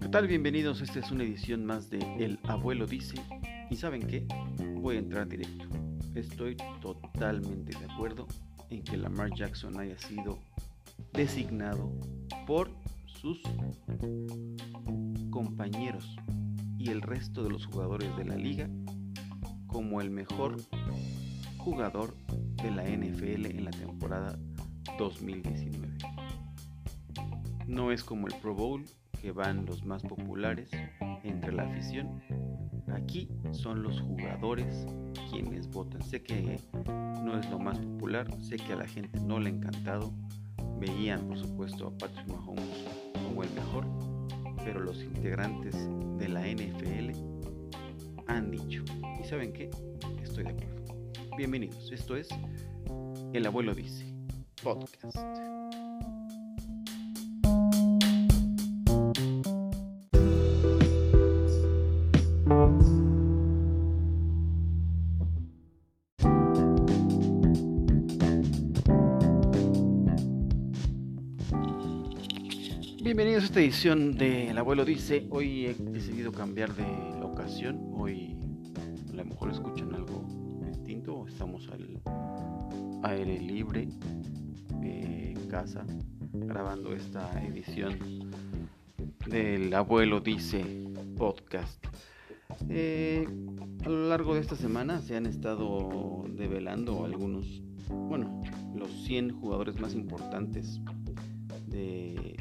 ¿Qué tal? Bienvenidos, esta es una edición más de El Abuelo Dice. ¿Y saben qué? Voy a entrar directo. Estoy totalmente de acuerdo en que Lamar Jackson haya sido designado por sus compañeros y el resto de los jugadores de la liga como el mejor jugador de la NFL en la temporada 2019. No es como el Pro Bowl, que van los más populares entre la afición. Aquí son los jugadores quienes votan. Sé que no es lo más popular, sé que a la gente no le ha encantado. Veían, por supuesto, a Patrick Mahomes como el mejor, pero los integrantes de la NFL han dicho. ¿Y saben qué? Estoy de acuerdo. Bienvenidos, esto es El Abuelo Dice, podcast. Bienvenidos a esta edición de El Abuelo Dice. Hoy he decidido cambiar de ocasión. Hoy a lo mejor escuchan algo distinto. Estamos al aire libre casa grabando esta edición del Abuelo Dice podcast. Eh, a lo largo de esta semana se han estado develando algunos, bueno, los 100 jugadores más importantes de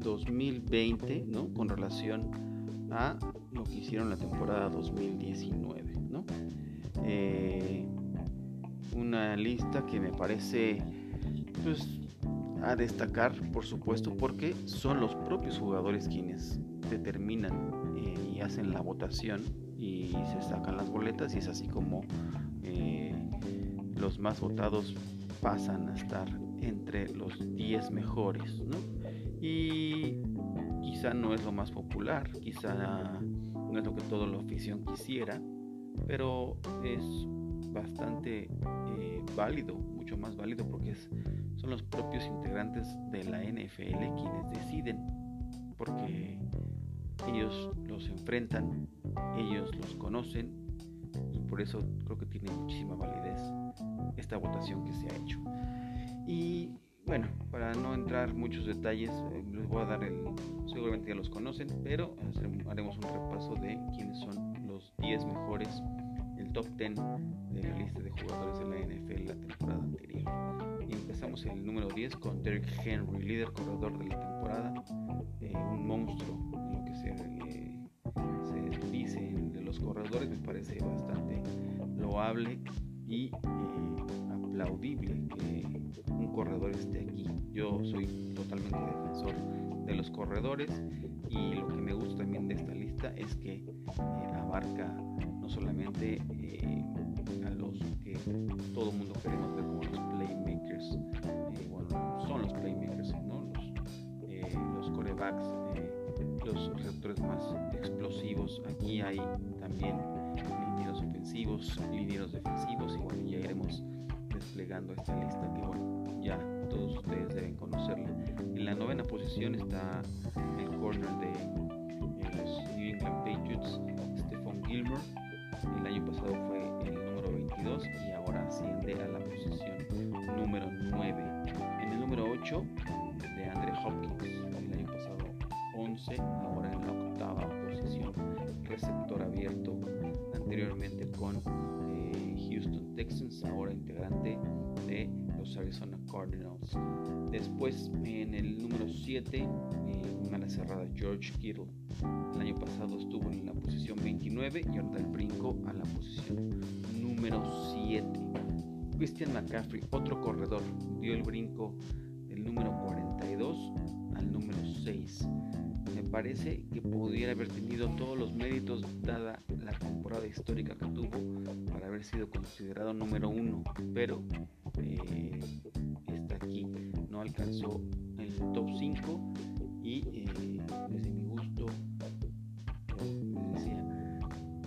2020, ¿no? Con relación a lo que hicieron la temporada 2019, ¿no? Eh, una lista que me parece, pues, a destacar, por supuesto, porque son los propios jugadores quienes determinan eh, y hacen la votación y se sacan las boletas y es así como eh, los más votados pasan a estar entre los 10 mejores, ¿no? Y quizá no es lo más popular, quizá no es lo que toda la afición quisiera, pero es bastante eh, válido, mucho más válido porque es, son los propios integrantes de la NFL quienes deciden, porque ellos los enfrentan, ellos los conocen y por eso creo que tiene muchísima validez esta votación que se ha hecho. Y bueno, para no entrar muchos detalles, eh, les voy a dar el, seguramente ya los conocen, pero haremos un repaso de quiénes son los 10 mejores, el top 10 de la lista de jugadores de la NFL la temporada anterior. Empezamos el número 10 con Derrick Henry, líder corredor de la temporada, eh, un monstruo, lo que se, eh, dice de los corredores, me parece bastante loable y aplaudible que un corredor esté aquí. Yo soy totalmente defensor de los corredores y lo que me gusta también de esta lista es que eh, abarca solamente eh, a los que todo el mundo queremos ver como los playmakers, eh, bueno, son los playmakers, ¿no? los, los corebacks, los receptores más explosivos. Aquí hay también linieros ofensivos, linieros defensivos y bueno, ya iremos desplegando esta lista que bueno, ya todos ustedes deben conocerla. En la novena posición está el corner de los New England Patriots, Stephon Gilmore. El año pasado fue el número 22 y ahora asciende a la posición número 9. En el número 8 de Andre Hopkins, el año pasado 11, ahora en la octava posición, receptor abierto. Anteriormente con Houston Texans, ahora integrante de Arizona Cardinals. Después, en el número 7, eh, una la cerrada George Kittle. El año pasado estuvo en la posición 29 y ahora el brinco a la posición número 7. Christian McCaffrey, otro corredor, dio el brinco del número 42 al número 6 me parece que pudiera haber tenido todos los méritos dada la temporada histórica que tuvo para haber sido considerado número uno, pero está aquí, no alcanzó el top 5 y eh, desde mi gusto, les decía,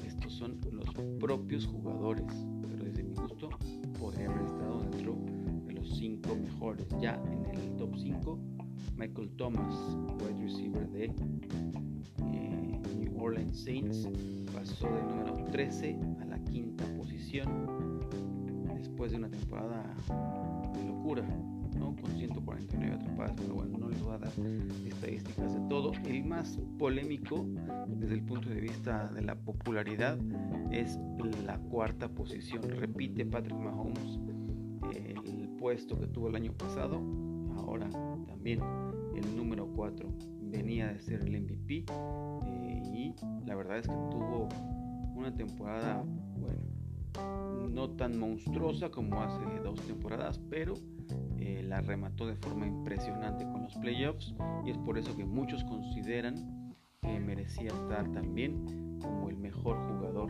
estos son los propios jugadores, pero desde mi gusto podría haber estado dentro de los 5 mejores mejores. Ya en el top 5, Michael Thomas, wide receiver de eh, New Orleans Saints, pasó del número 13 a la quinta posición después de una temporada de locura, con 149 atrapadas, pero bueno, no les voy a dar estadísticas de todo. El más polémico desde el punto de vista de la popularidad es la cuarta posición. Repite Patrick Mahomes el puesto que tuvo el año pasado, ahora también el número 4 venía de ser el MVP eh, y la verdad es que tuvo una temporada, bueno, no tan monstruosa como hace dos temporadas, pero eh, la remató de forma impresionante con los playoffs y es por eso que muchos consideran que merecía estar también como el mejor jugador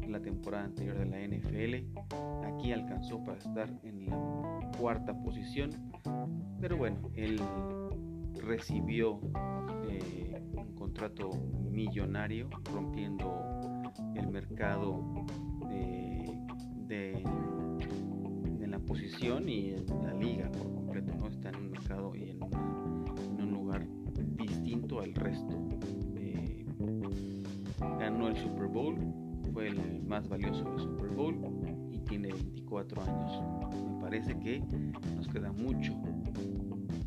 de la temporada anterior de la NFL. Aquí alcanzó para estar en la cuarta posición, pero bueno, él recibió eh, un contrato millonario, rompiendo el mercado de, de, y la liga por completo, ¿no? Está en un mercado y en, un lugar distinto al resto. Ganó el Super Bowl, fue el más valioso del Super Bowl y tiene 24 años. Me parece que nos queda mucho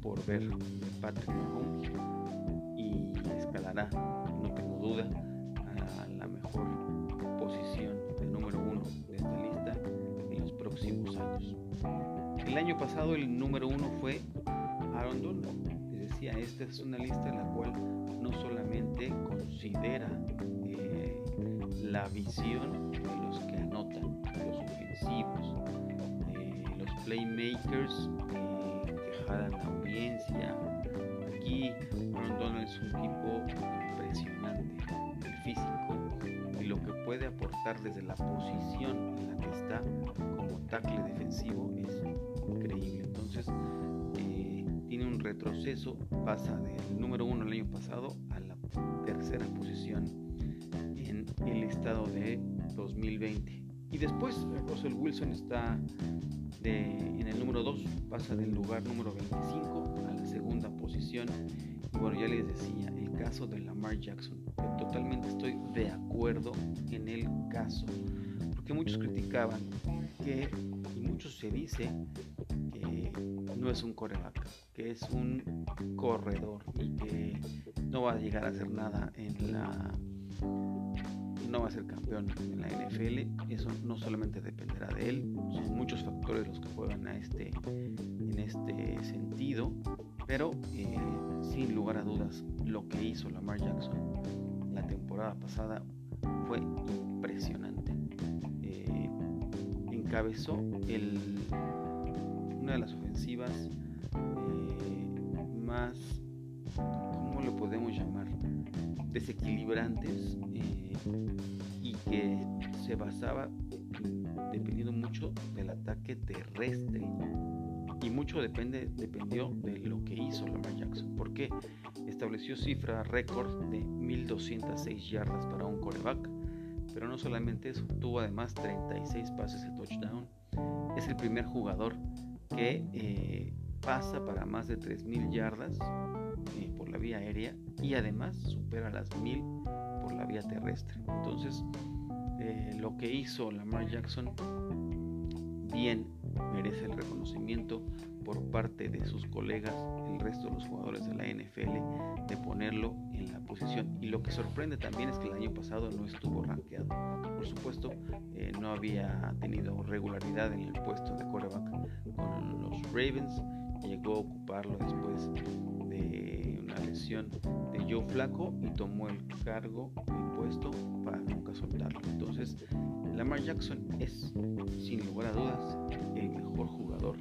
por ver Patrick Mahomes y escalará, no tengo duda, pasado el número uno fue Aaron Donald. Les decía, esta es una lista en la cual no solamente considera eh, la visión de los que anotan, los ofensivos, eh, los playmakers la audiencia. Aquí Rondón es un tipo impresionante, el físico y lo que puede aportar desde la posición en la que está como tackle defensivo es increíble. Entonces eh, tiene un retroceso, pasa del número uno el año pasado a la tercera posición en el estado de 2020. Y después Russell Wilson está en el número 2, pasa del lugar número 25 a la segunda posición. Y bueno, ya les decía, el caso de Lamar Jackson, totalmente estoy de acuerdo en el caso, porque muchos criticaban que, y muchos se dice no es un coreback, que es un corredor y que no va a llegar a hacer nada en la no va a ser campeón en la NFL. Eso no solamente dependerá de él, son muchos factores los que juegan a este, en este sentido. Pero eh, sin lugar a dudas, lo que hizo Lamar Jackson la temporada pasada fue impresionante. Eh, encabezó el, una de las ofensivas eh, más, ¿cómo lo podemos llamar? desequilibrantes y que se basaba dependiendo mucho del ataque terrestre y mucho depende, dependió de lo que hizo Lamar Jackson porque estableció cifra récord de 1206 yardas para un coreback pero no solamente eso tuvo además 36 pases de touchdown es el primer jugador que eh, pasa para más de 3000 yardas eh, por la vía aérea y además supera las 1000 por la vía terrestre. Entonces, eh, lo que hizo Lamar Jackson bien merece el reconocimiento por parte de sus colegas, el resto de los jugadores de la NFL, de ponerlo en la posición. Y lo que sorprende también es que el año pasado no estuvo rankeado. Por supuesto, eh, no había tenido regularidad en el puesto de coreback con los Ravens. Llegó a ocuparlo después de una lesión de Joe Flaco y tomó el cargo, el puesto para nunca soltarlo. Entonces, Lamar Jackson es, sin lugar a dudas, el mejor jugador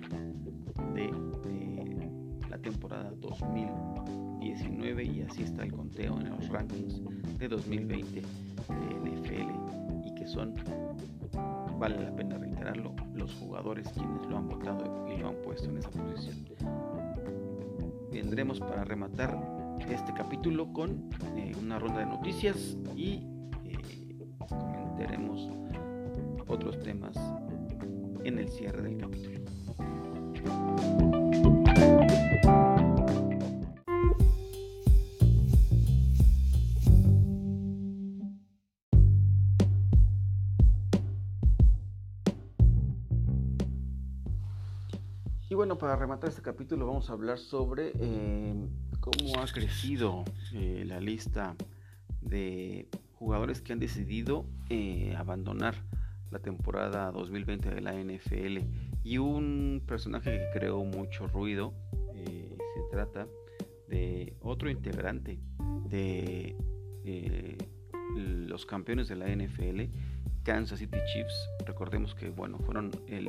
temporada 2019 y así está el conteo en los rankings de 2020 de NFL y que son, vale la pena reiterarlo, los jugadores quienes lo han votado y lo han puesto en esa posición vendremos para rematar este capítulo con eh, una ronda de noticias y eh, comentaremos otros temas en el cierre del capítulo. Para rematar este capítulo vamos a hablar sobre eh, cómo ha crecido eh, la lista de jugadores que han decidido eh, abandonar la temporada 2020 de la NFL y un personaje que creó mucho ruido se trata de otro integrante de los campeones de la NFL Kansas City Chiefs. Recordemos que bueno fueron el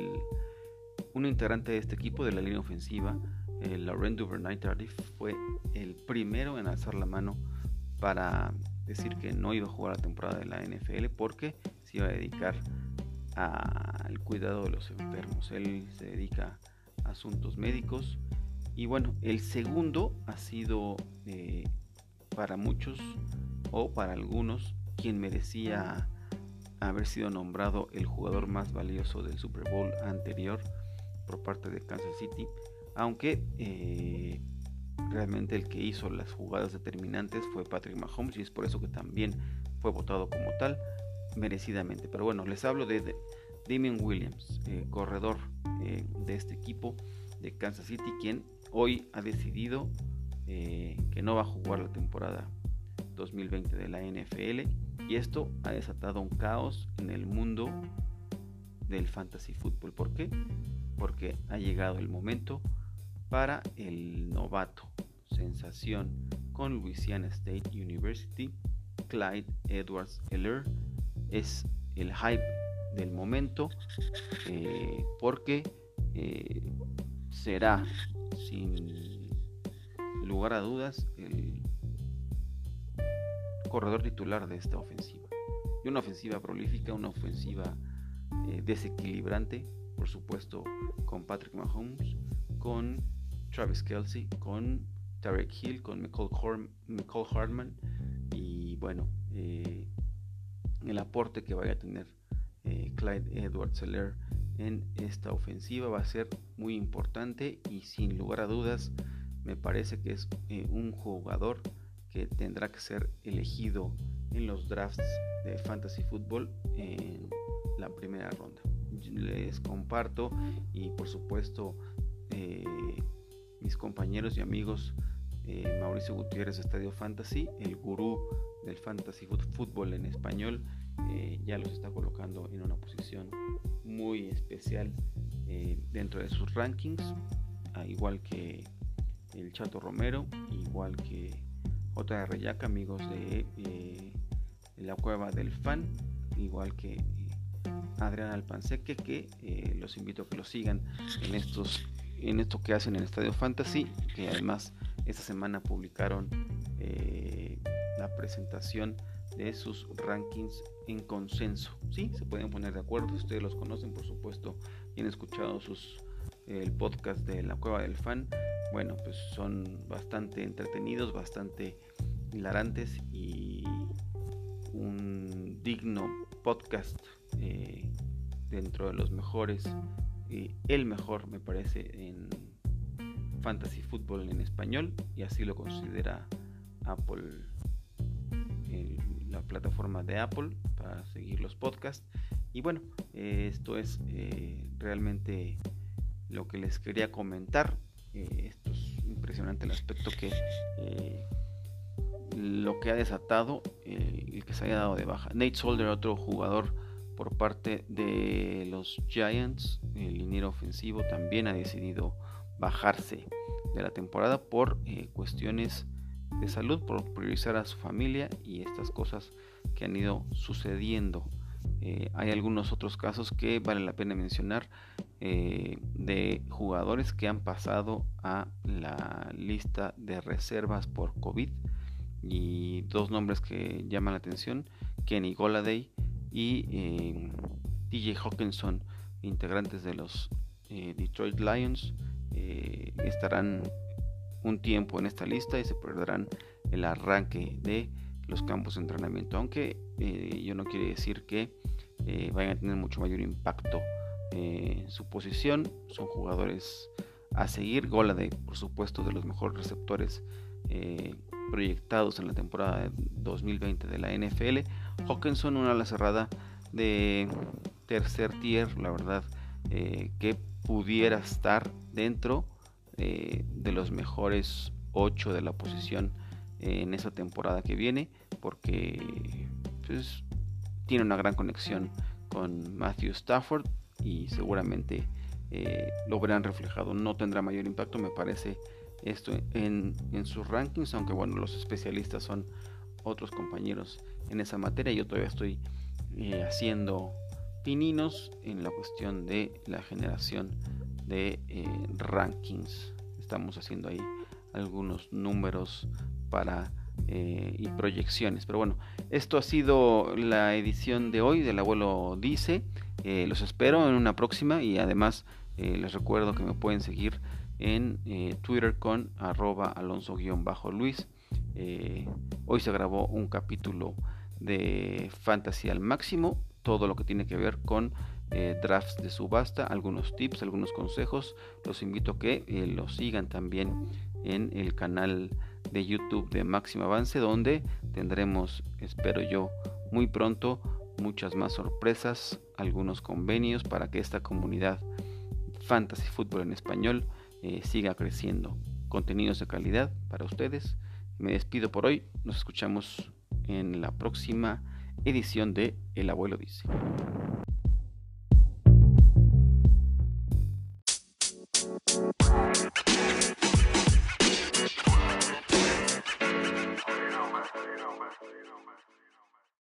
un integrante de este equipo de la línea ofensiva, el Laurent Duvernay Tardif, fue el primero en alzar la mano para decir que no iba a jugar la temporada de la NFL porque se iba a dedicar al cuidado de los enfermos. Él se dedica a asuntos médicos. Y bueno, el segundo ha sido eh, para muchos o para algunos quien merecía haber sido nombrado el jugador más valioso del Super Bowl anterior por parte de Kansas City, aunque eh, realmente el que hizo las jugadas determinantes fue Patrick Mahomes y es por eso que también fue votado como tal merecidamente. Pero bueno, les hablo de, Damien Williams, eh, corredor eh, de este equipo de Kansas City, quien hoy ha decidido que no va a jugar la temporada 2020 de la NFL y esto ha desatado un caos en el mundo del fantasy football. ¿Por qué? Porque ha llegado el momento para el novato sensación con Louisiana State University, Clyde Edwards Heller. Es el hype del momento eh, porque eh, será sin lugar a dudas el corredor titular de esta ofensiva. Y una ofensiva prolífica, una ofensiva eh, desequilibrante por supuesto, con Patrick Mahomes, con Travis Kelsey, con Tarek Hill, con Michael, Hartman. Y bueno, eh, el aporte que vaya a tener eh, Clyde Edwards Seller en esta ofensiva va a ser muy importante y sin lugar a dudas me parece que es eh, un jugador que tendrá que ser elegido en los drafts de fantasy football en la primera ronda les comparto y por supuesto eh, mis compañeros y amigos eh, Mauricio Gutiérrez Estadio Fantasy, el gurú del fantasy fútbol en español, eh, ya los está colocando en una posición muy especial dentro de sus rankings, igual que el Chato Romero, igual que J.R. Yaca, amigos de la cueva del fan, igual que Adrián Alpanseque, que eh, los invito a que lo sigan en estos en esto que hacen en Estadio Fantasy, que además esta semana publicaron eh, la presentación de sus rankings en consenso. Sí, se pueden poner de acuerdo, ustedes los conocen, por supuesto, y han escuchado sus el podcast de la Cueva del Fan. Bueno, pues son bastante entretenidos, bastante hilarantes y un digno podcast eh, dentro de los mejores, eh, el mejor me parece en fantasy fútbol en español y así lo considera Apple, la plataforma de Apple para seguir los podcasts. Y bueno, esto es eh, realmente lo que les quería comentar. esto es impresionante el aspecto que lo que ha desatado el que se haya dado de baja. Nate Solder, otro jugador por parte de los Giants, el liniero ofensivo también ha decidido bajarse de la temporada por eh, cuestiones de salud, por priorizar a su familia y estas cosas que han ido sucediendo. Eh, hay algunos otros casos que vale la pena mencionar eh, de jugadores que han pasado a la lista de reservas por COVID y dos nombres que llaman la atención, Kenny Goladay y eh, DJ Hawkinson, integrantes de los eh, Detroit Lions, eh, estarán un tiempo en esta lista y se perderán el arranque de los campos de entrenamiento, aunque yo no quiere decir que vayan a tener mucho mayor impacto en su posición, son jugadores a seguir, Goladay por supuesto de los mejores receptores proyectados en la temporada 2020 de la NFL. Hawkinson, una ala cerrada de tercer tier, la verdad, eh, que pudiera estar dentro eh, de los mejores 8 de la posición en esa temporada que viene, porque pues, tiene una gran conexión con Matthew Stafford y seguramente eh, lo verán reflejado. No tendrá mayor impacto, me parece, esto en, sus rankings, aunque bueno, los especialistas son otros compañeros en esa materia. Yo todavía estoy eh, haciendo pininos en la cuestión de la generación de eh, rankings. Estamos haciendo ahí algunos números para y proyecciones. Pero bueno, esto ha sido la edición de hoy del abuelo dice. Eh, los espero en una próxima y además eh, les recuerdo que me pueden seguir en eh, Twitter con arroba alonso-luis. Hoy se grabó un capítulo de Fantasy al máximo, todo lo que tiene que ver con drafts de subasta, algunos tips, algunos consejos. Los invito a que los sigan también en el canal de YouTube de Máximo Avance, donde tendremos, espero yo, muy pronto muchas más sorpresas, algunos convenios para que esta comunidad Fantasy Fútbol en español eh, siga creciendo. Contenidos de calidad para ustedes. Me despido por hoy. Nos escuchamos en la próxima edición de El Abuelo Dice.